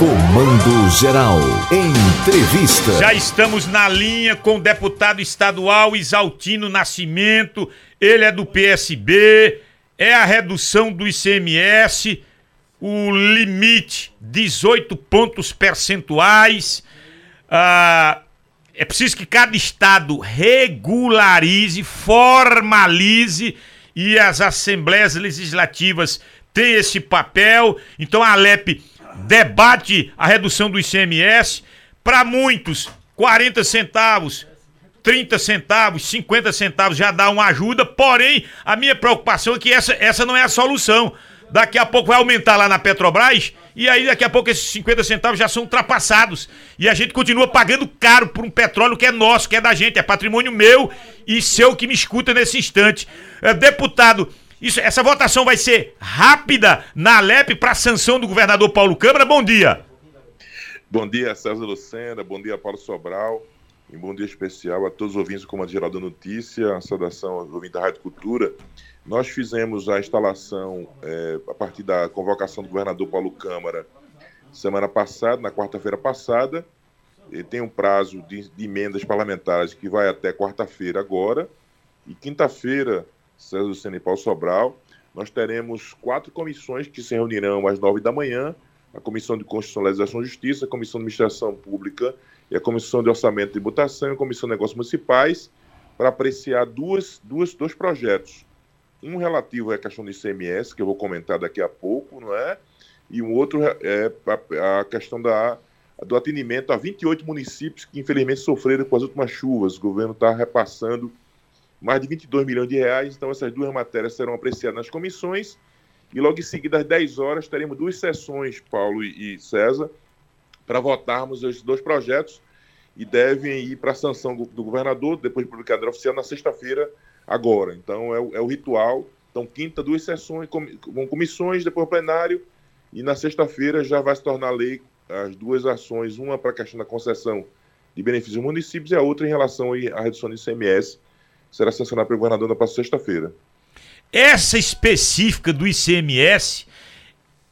Comando Geral. Entrevista. Já estamos na linha com o deputado estadual Isaltino Nascimento. Ele é do PSB. É a redução do ICMS. O limite 18 pontos percentuais. Ah, é preciso que cada estado regularize, formalize e as assembleias legislativas têm esse papel. Então a Alep debate a redução do ICMS. Para muitos, 40 centavos, 30 centavos, 50 centavos já dá uma ajuda. Porém, a minha preocupação é que essa, essa não é a solução. Daqui a pouco vai aumentar lá na Petrobras e aí daqui a pouco esses 50 centavos já são ultrapassados. E a gente continua pagando caro por um petróleo que é nosso, que é da gente, é patrimônio meu e seu que me escuta nesse instante. É, deputado, isso, essa votação vai ser rápida na Alep para sanção do governador Paulo Câmara. Bom dia. Bom dia, César Lucena. Bom dia, Paulo Sobral. E bom dia especial a todos os ouvintes do Comando Geral da Notícia, a saudação aos ouvintes da Rádio Cultura. Nós fizemos a instalação é, a partir da convocação do governador Paulo Câmara semana passada, na quarta-feira passada. Ele tem um prazo de, de emendas parlamentares que vai até quarta-feira agora. E quinta-feira César Lucena e Paulo Sobral, nós teremos quatro comissões que se reunirão às nove da manhã, a Comissão de Constituição, Legislação e Justiça, a Comissão de Administração Pública e a Comissão de Orçamento e Tributação e a Comissão de Negócios Municipais, para apreciar duas, duas, dois projetos. Um relativo à questão do ICMS, que eu vou comentar daqui a pouco, não é? E um outro é a, questão da, do atendimento a 28 municípios que, infelizmente, sofreram com as últimas chuvas. O governo está repassando mais de 22 milhões de reais. Então, essas duas matérias serão apreciadas nas comissões. E logo em seguida, às 10 horas, teremos duas sessões, Paulo e César, para votarmos esses dois projetos e devem ir para a sanção do governador, depois de publicado oficial, na sexta-feira, agora. Então, é o, é o, ritual. Então, quinta, duas sessões com comissões, depois plenário, e na sexta-feira já vai se tornar lei as duas ações, uma para a questão da concessão de benefícios municípios e a outra em relação à redução do ICMS, será sancionada pelo governador na próxima sexta-feira. Essa específica do ICMS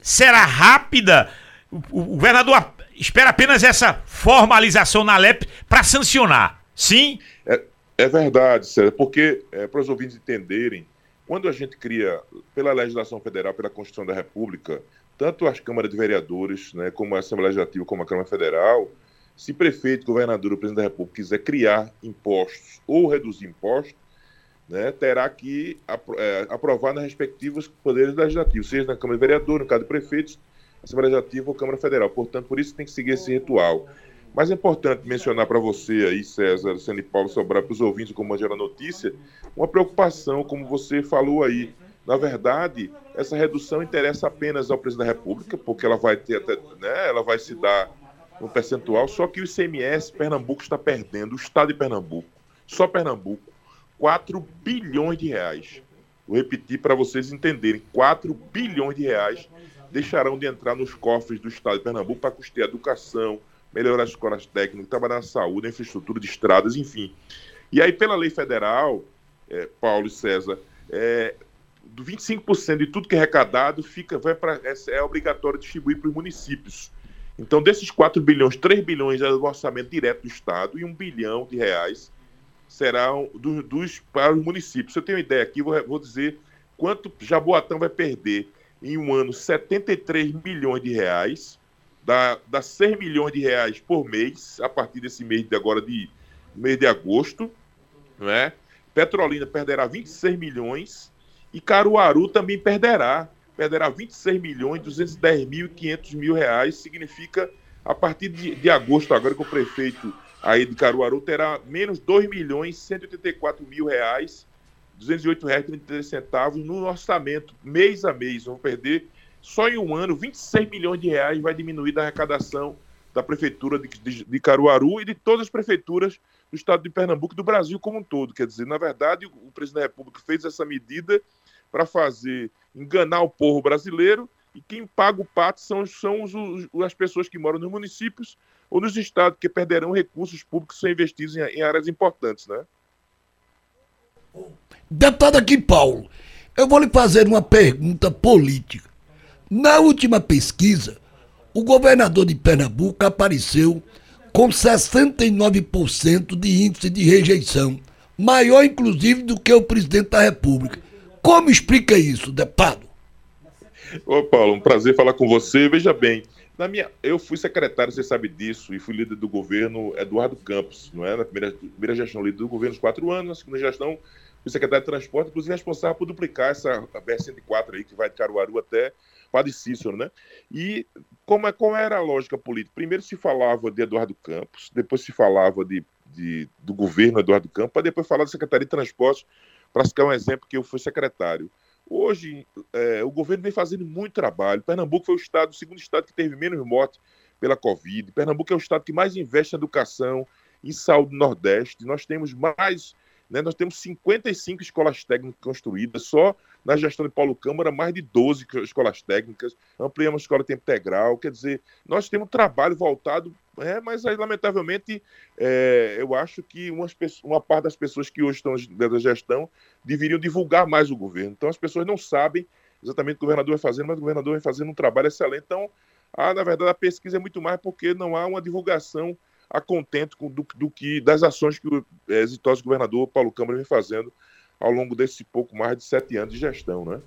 será rápida? O, governador espera apenas essa formalização na LEP para sancionar, sim? É, é verdade, César, porque, é, para os ouvintes entenderem, quando a gente cria, pela legislação federal, pela Constituição da República, tanto as câmaras de vereadores, né, como a Assembleia Legislativa, como a Câmara Federal, se prefeito, governador ou presidente da República quiser criar impostos ou reduzir impostos, né, terá que é, aprovar nas respectivas poderes legislativos, seja na Câmara de Vereadores, no caso de prefeitos, Assembleia Legislativa ou Câmara Federal. Portanto, por isso tem que seguir esse ritual. Mas é importante mencionar para você aí, César, e Paulo Sobral, para os ouvintes como a notícia, uma preocupação, como você falou aí. Na verdade, essa redução interessa apenas ao presidente da República, porque ela vai ter até, né, ela vai se dar no percentual, só que o ICMS, Pernambuco está perdendo, o estado de Pernambuco, só Pernambuco, 4 bilhões de reais. Vou repetir para vocês entenderem: 4 bilhões de reais deixarão de entrar nos cofres do estado de Pernambuco para custear educação, melhorar as escolas técnicas, trabalhar na saúde, infraestrutura de estradas, enfim. E aí, pela lei federal, é, Paulo e César, é, do 25% de tudo que é arrecadado fica, vai para é, é obrigatório distribuir para os municípios. Então, desses 4 bilhões, 3 bilhões é do orçamento direto do Estado e 1 bilhão de reais serão do, dos para os municípios. Se eu tenho uma ideia aqui, vou, vou dizer quanto Jaboatão vai perder em um ano 73 milhões de reais, dá, dá 6 milhões de reais por mês, a partir desse mês de agora de mês de agosto, não é? Petrolina perderá 26 milhões e Caruaru também perderá perderá 26 milhões 210 mil e 500 mil reais, significa a partir de, de, agosto agora que o prefeito aí de Caruaru terá menos 2 milhões 184 mil reais, 208 reais 33 centavos no orçamento, mês a mês, vão perder só em um ano 26 milhões de reais vai diminuir da arrecadação da prefeitura de, de, de Caruaru e de todas as prefeituras do estado de Pernambuco e do Brasil como um todo. Quer dizer, na verdade, o presidente da República fez essa medida para fazer enganar o povo brasileiro e quem paga o pato são, são os, as pessoas que moram nos municípios ou nos estados que perderão recursos públicos são investidos em, em áreas importantes, né? Deputado aqui, Paulo, eu vou lhe fazer uma pergunta política. Na última pesquisa, O governador de Pernambuco apareceu com 69% de índice de rejeição, maior inclusive do que o presidente da República. Como explica isso, deputado? Ô Paulo, um prazer falar com você. Veja bem, na minha, eu fui secretário, você sabe disso, e fui líder do governo Eduardo Campos, não é? Na primeira, primeira gestão, líder do governo, quatro anos, na segunda gestão, fui secretário de transporte, inclusive responsável por duplicar essa BR-104 aí, que vai de Caruaru até Padre Cícero, né? E como, é, como era a lógica política? Primeiro se falava de Eduardo Campos, depois se falava de, de do governo Eduardo Campos, para depois falar da Secretaria de Transportes, para citar um exemplo que eu fui secretário. Hoje, é, o governo vem fazendo muito trabalho. Pernambuco foi o estado, o segundo estado que teve menos mortes pela Covid. Pernambuco é o estado que mais investe em educação, em saúde no Nordeste. Nós temos mais né? Nós temos 55 escolas técnicas construídas, só na gestão de Paulo Câmara, mais de 12 escolas técnicas, ampliamos a escola tempo integral, quer dizer, nós temos trabalho voltado, é, mas aí, lamentavelmente, é, eu acho que umas, uma parte das pessoas que hoje estão na gestão deveriam divulgar mais o governo. Então, as pessoas não sabem exatamente o que o governador vai fazendo, mas o governador vai fazendo um trabalho excelente. Então, a, na verdade, a pesquisa é muito mais porque não há uma divulgação a contento com, do, do, que das ações que o é, exitoso governador Paulo Câmara vem fazendo ao longo desse pouco mais de sete anos de gestão, né?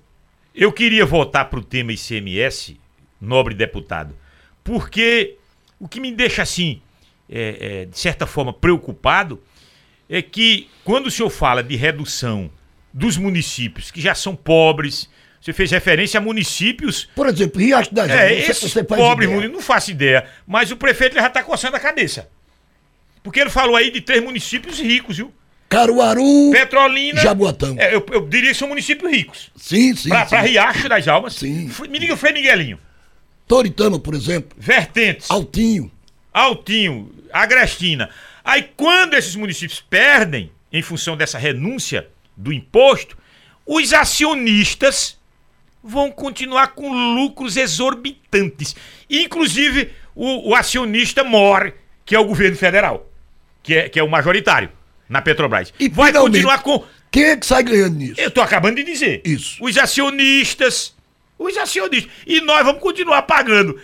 Eu queria voltar para o tema ICMS, nobre deputado, porque o que me deixa assim, é, é, de certa forma, preocupado é que quando o senhor fala de redução dos municípios que já são pobres, você fez referência a municípios. Por exemplo, Riacho das É, esses pobres municípios, não faço ideia. Mas o prefeito já está coçando a cabeça. Porque ele falou aí de três municípios ricos, viu? Caruaru, Petrolina. Jaboatão. É, eu, eu, diria que são municípios ricos. Sim, sim. Pra Riacho das Almas. Sim. Me diga o Frei Miguelinho. Toritama, por exemplo. Vertentes. Altinho. Altinho. Agrestina. Aí quando esses municípios perdem, em função dessa renúncia do imposto, os acionistas vão continuar com lucros exorbitantes. Inclusive, o, o acionista mor, que é o governo federal, que é, que é o majoritário na Petrobras. E vai continuar com. Quem é que sai ganhando nisso? Eu tô acabando de dizer. Isso. Os acionistas. Os acionistas. E nós vamos continuar pagando.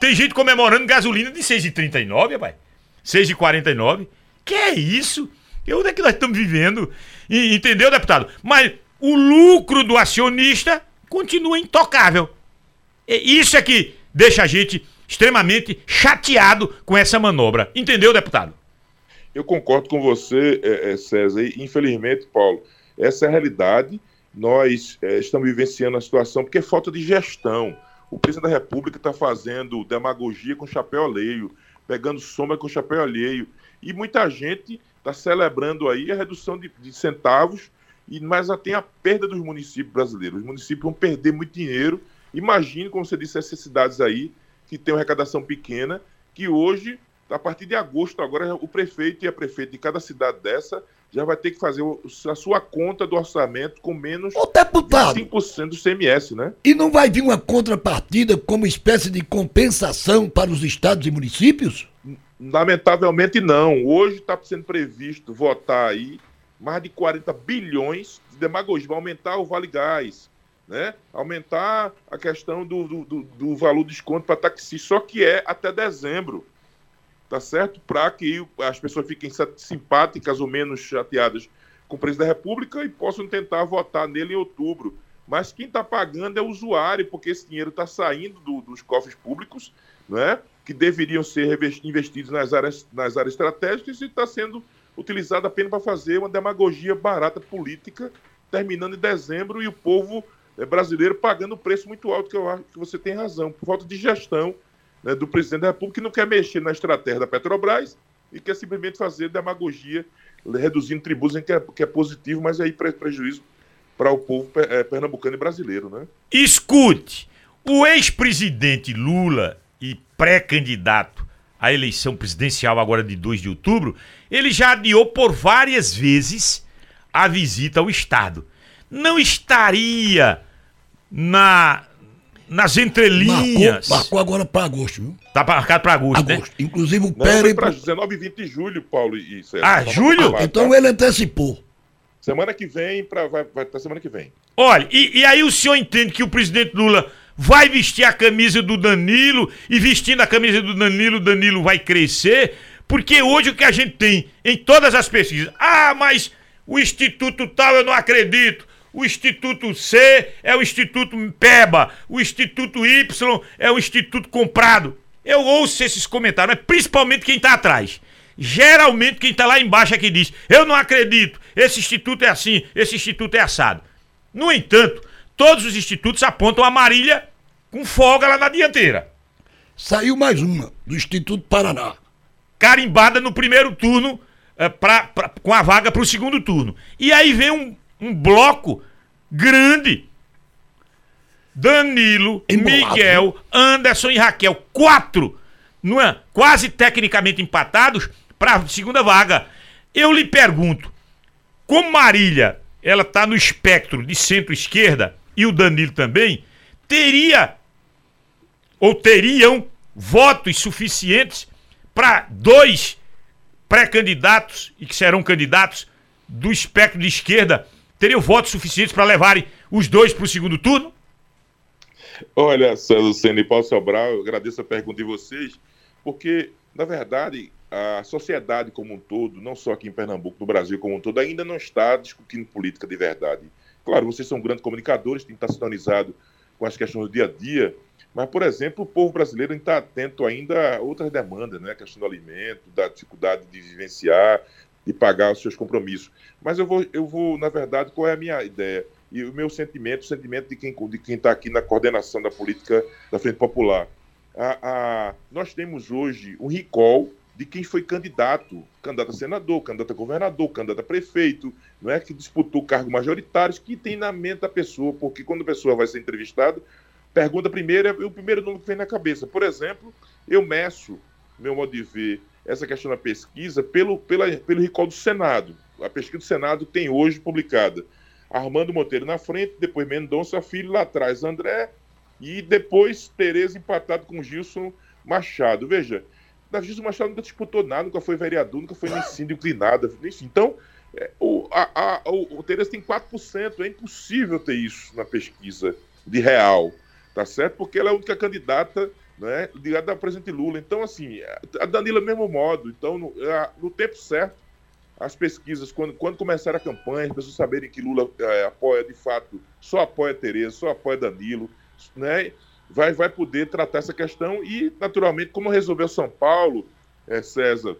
Tem gente comemorando gasolina de 6,39, rapaz. 6,49. Que é isso? Onde é que nós estamos vivendo? E, entendeu, deputado? Mas o lucro do acionista continua intocável. E isso é que deixa a gente extremamente chateado com essa manobra. Entendeu, deputado? Eu concordo com você, é, é, César. Infelizmente, Paulo, essa é a realidade. Nós é, estamos vivenciando a situação porque é falta de gestão. O presidente da República está fazendo demagogia com chapéu alheio, pegando sombra com chapéu alheio. E muita gente está celebrando aí a redução de, de centavos e mas tem a perda dos municípios brasileiros. Os municípios vão perder muito dinheiro. Imagine, como você disse, essas cidades aí que têm uma arrecadação pequena, que hoje, a partir de agosto, agora o prefeito e a prefeita de cada cidade dessa já vai ter que fazer a sua conta do orçamento com menos Ô, deputado, de 5% do CMS, né? E não vai vir uma contrapartida como espécie de compensação para os estados e municípios? Lamentavelmente não. Hoje está sendo previsto votar aí mais de 40 bilhões de demagogia, vai aumentar o Vale Gás, né? aumentar a questão do, do, do valor de desconto para taxi, só que é até dezembro, tá certo? Para que as pessoas fiquem simpáticas ou menos chateadas com o presidente da República e possam tentar votar nele em outubro. Mas quem está pagando é o usuário, porque esse dinheiro está saindo do, dos cofres públicos, né? que deveriam ser investidos nas áreas, nas áreas estratégicas e está sendo utilizado apenas para fazer uma demagogia barata política, terminando em dezembro e o povo eh, brasileiro pagando um preço muito alto, que eu acho que você tem razão, por falta de gestão né, do presidente da República, que não quer mexer na estratégia da Petrobras e quer simplesmente fazer demagogia, reduzindo tributos, que é, que é positivo, mas aí prejuízo para o povo é, pernambucano e brasileiro. Né? Escute, o ex-presidente Lula e pré-candidato à eleição presidencial agora de 2 de outubro, ele já adiou por várias vezes a visita ao Estado. Não estaria na nas entrelinhas. Marcou, marcou agora para agosto, viu? Tá marcado para agosto, agosto, né? Inclusive o Pérez. para 19 e 20 de julho, Paulo. E César. Ah, julho? Então ele antecipou. Semana que vem, pra, vai, vai estar semana que vem. Olha, e, e aí o senhor entende que o presidente Lula vai vestir a camisa do Danilo e vestindo a camisa do Danilo, Danilo vai crescer, porque hoje o que a gente tem em todas as pesquisas, ah, mas o Instituto tal eu não acredito, o Instituto C é o Instituto PEBA, o Instituto Y é o Instituto comprado. Eu ouço esses comentários, mas principalmente quem está atrás. Geralmente quem está lá embaixo é que diz: Eu não acredito, esse instituto é assim, esse instituto é assado. No entanto, todos os institutos apontam a Marília com folga lá na dianteira. Saiu mais uma, do Instituto Paraná. Carimbada no primeiro turno, é, pra, pra, com a vaga para o segundo turno. E aí vem um, um bloco grande. Danilo, Embolado. Miguel, Anderson e Raquel. Quatro, não é? quase tecnicamente empatados para a segunda vaga. Eu lhe pergunto, como Marília ela está no espectro de centro-esquerda e o Danilo também, teria ou teriam votos suficientes para dois pré-candidatos e que serão candidatos do espectro de esquerda teriam votos suficientes para levarem os dois para o segundo turno? Olha, César Senna e Paulo Sobral, eu agradeço a pergunta de vocês, porque, na verdade, a sociedade como um todo, não só aqui em Pernambuco, no Brasil como um todo, ainda não está discutindo política de verdade. Claro, vocês são grandes comunicadores, têm que estar sintonizados com as questões do dia a dia, mas, por exemplo, o povo brasileiro está atento ainda a outras demandas, né? a questão do alimento, da dificuldade de vivenciar, de pagar os seus compromissos. Mas eu vou, eu vou, na verdade, qual é a minha ideia? E o meu sentimento, o sentimento de quem de quem está aqui na coordenação da política da Frente Popular. A, a, nós temos hoje um recall de quem foi candidato, candidato a senador, candidato a governador, candidato a prefeito, não é que disputou cargos majoritários, que tem na mente da pessoa, porque quando a pessoa vai ser entrevistada, pergunta primeiro é o primeiro nome que vem na cabeça. Por exemplo, eu meço, meu modo de ver, essa questão da pesquisa pelo, pela, pelo recall do Senado. A pesquisa do Senado tem hoje publicada Armando Monteiro na frente, depois Mendonça Filho lá atrás, André, e depois Tereza empatado com Gilson Machado. Veja, Davi Machado nunca disputou nada, nunca foi vereador, nunca foi nem síndico de nada. Enfim, então, é, o, a, a, o, o Tereza tem 4%, é impossível ter isso na pesquisa de real, tá certo? Porque ela é a única candidata né, ligada ao presidente Lula. Então, assim, a Danila mesmo modo. Então, no, a, no tempo certo, as pesquisas, quando, quando começar a campanha, as pessoas saberem que Lula é, apoia de fato, só apoia Tereza, só apoia Danilo, né? Vai, vai poder tratar essa questão e, naturalmente, como resolveu São Paulo, é, César,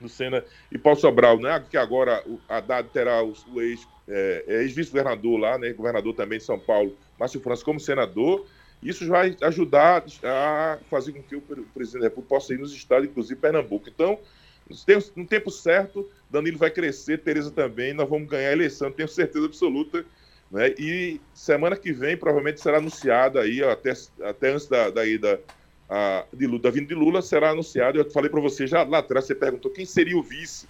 Lucena e Paulo Sobral, né? Que agora o Haddad terá o, o ex, é, é, ex-vice-governador lá, né? Governador também de São Paulo, Márcio França, como senador. Isso vai ajudar a fazer com que o presidente da República possa ir nos estados, inclusive Pernambuco. Então, no tempo certo, Danilo vai crescer, Tereza também, nós vamos ganhar a eleição, tenho certeza absoluta né? E semana que vem provavelmente será anunciada aí, até, até antes da, da ida a, de Lula, da vinda de Lula, será anunciado. Eu falei para você já lá atrás, você perguntou quem seria o vice.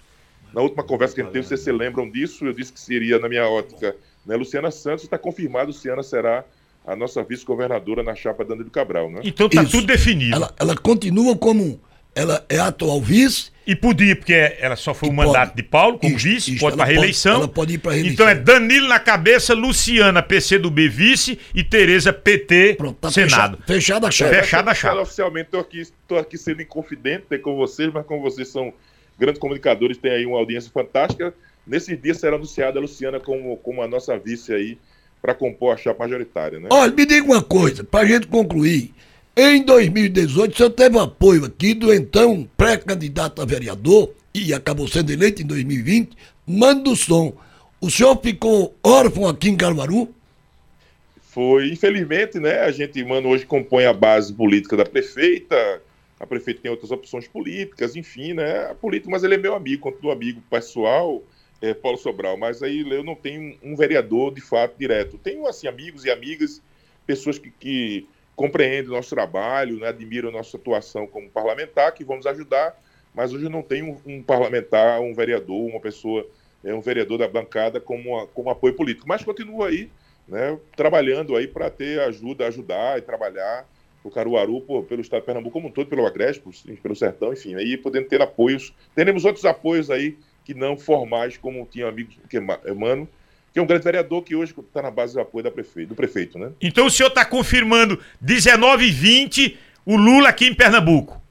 Na última conversa que a gente teve, vocês se lembram disso? Eu disse que seria, na minha ótica, né, Luciana Santos. Está confirmado, Luciana será a nossa vice-governadora na chapa Danilo Cabral. Né? Então está tudo definido. Ela, ela continua como ela é atual vice. E podia, porque ela só foi o mandato pode. de Paulo como isso, vice, isso, pode para reeleição. Ela pode ir para reeleição. Então é Danilo na cabeça, Luciana PC do B vice e Tereza PT Pronto, tá Senado. Fechada a chave. Fechada a chave. Oficialmente estou aqui, tô aqui sendo inconfidente né, com vocês, mas como vocês são grandes comunicadores, tem aí uma audiência fantástica. Nesse dia será anunciada a Luciana como, como a nossa vice aí para compor a chapa majoritária, né? Olha, me diga uma coisa, para a gente concluir. Em 2018, o senhor teve apoio aqui do então pré-candidato a vereador, e acabou sendo eleito em 2020, Mando Som. O senhor ficou órfão aqui em Caruaru? Foi, infelizmente, né? A gente, mano, hoje compõe a base política da prefeita. A prefeita tem outras opções políticas, enfim, né? A política, mas ele é meu amigo, quanto do amigo pessoal, é, Paulo Sobral. Mas aí eu não tenho um vereador de fato direto. Tenho, assim, amigos e amigas, pessoas que, que compreende o nosso trabalho, né, admira a nossa atuação como parlamentar, que vamos ajudar, mas hoje não tem um, um parlamentar, um vereador, uma pessoa, é, um vereador da bancada como, como apoio político. Mas continua aí, né, trabalhando aí para ter ajuda, ajudar e trabalhar o Caruaru por, pelo estado de Pernambuco como um todo, pelo Agreste, pelo Sertão, enfim, aí podendo ter apoios. Teremos outros apoios aí que não formais, como tinha amigos que Mano, que é um grande vereador que hoje está na base do apoio prefeito, do prefeito, né? Então o senhor está confirmando 19 e 20 o Lula aqui em Pernambuco.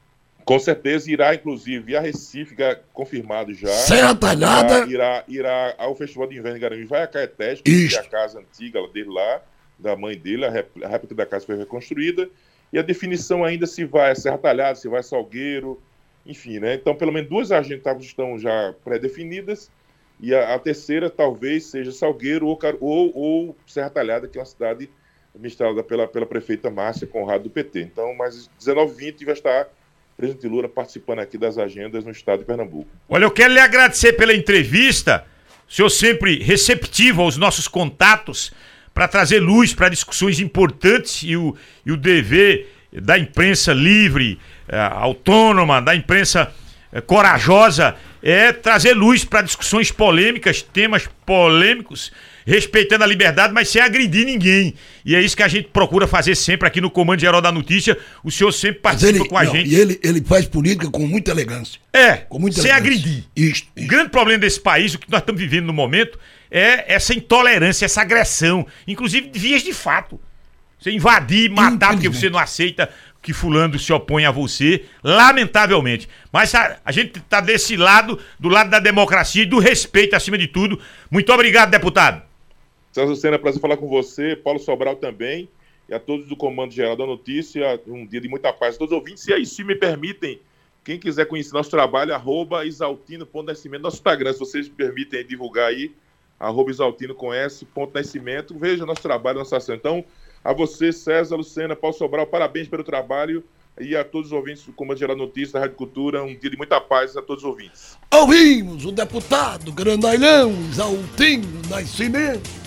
Com certeza irá, inclusive, a Recife, confirmado já. Serra Talhada. Irá, irá, irá ao Festival de Inverno de Garanhuns, vai a Caetés, que é a casa antiga dele lá, da mãe dele, a réplica da casa foi reconstruída. E a definição ainda se vai a Serra Talhada, se vai a Salgueiro, enfim, né? Então, pelo menos duas agentes estão já pré-definidas. E a, a, terceira talvez seja Salgueiro ou, ou, ou, Serra Talhada, que é uma cidade administrada pela, pela prefeita Márcia Conrado do PT. Então, mas 19 20 vai estar presidente Lula participando aqui das agendas no estado de Pernambuco. Olha, eu quero lhe agradecer pela entrevista. O senhor sempre receptivo aos nossos contatos para trazer luz para discussões importantes e o, e o dever da imprensa livre, é, autônoma, da imprensa é, corajosa é trazer luz para discussões polêmicas, temas polêmicos respeitando a liberdade, mas sem agredir ninguém. E é isso que a gente procura fazer sempre aqui no Comando Geral da Notícia. O senhor sempre participa ele, com a não, gente. E ele, ele faz política com muita elegância. É, com muita sem elegância. agredir. Isso, isso. O grande problema desse país, o que nós estamos vivendo no momento, é essa intolerância, essa agressão, inclusive de vias de fato. Você invadir, matar porque você não aceita que fulano se opõe a você, lamentavelmente. Mas a, a gente está desse lado, do lado da democracia e do respeito acima de tudo. Muito obrigado, deputado. César Sena, prazer falar com você, Paulo Sobral também, e a todos do Comando Geral da Notícia, um dia de muita paz a todos os ouvintes. E aí, se me permitem, quem quiser conhecer nosso trabalho, arroba exaltino.nascimento, nosso Instagram, se vocês me permitem divulgar aí, arroba exaltino com S, ponto nascimento, veja nosso trabalho, nossa ação. Então, a você, César Lucena, Paulo Sobral, parabéns pelo trabalho e a todos os ouvintes do Comando Geral Notícias da Rádio Cultura, um dia de muita paz a todos os ouvintes. Ouvimos o deputado grandalhão Exaltino Nascimento